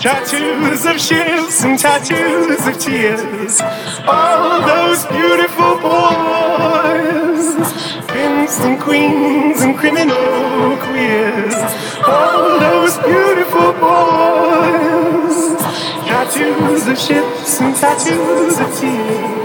Tattoos of ships and tattoos of tears. All those beautiful boys. pimps and queens and criminal queers. All those beautiful boys. Tattoos of ships and tattoos of tears.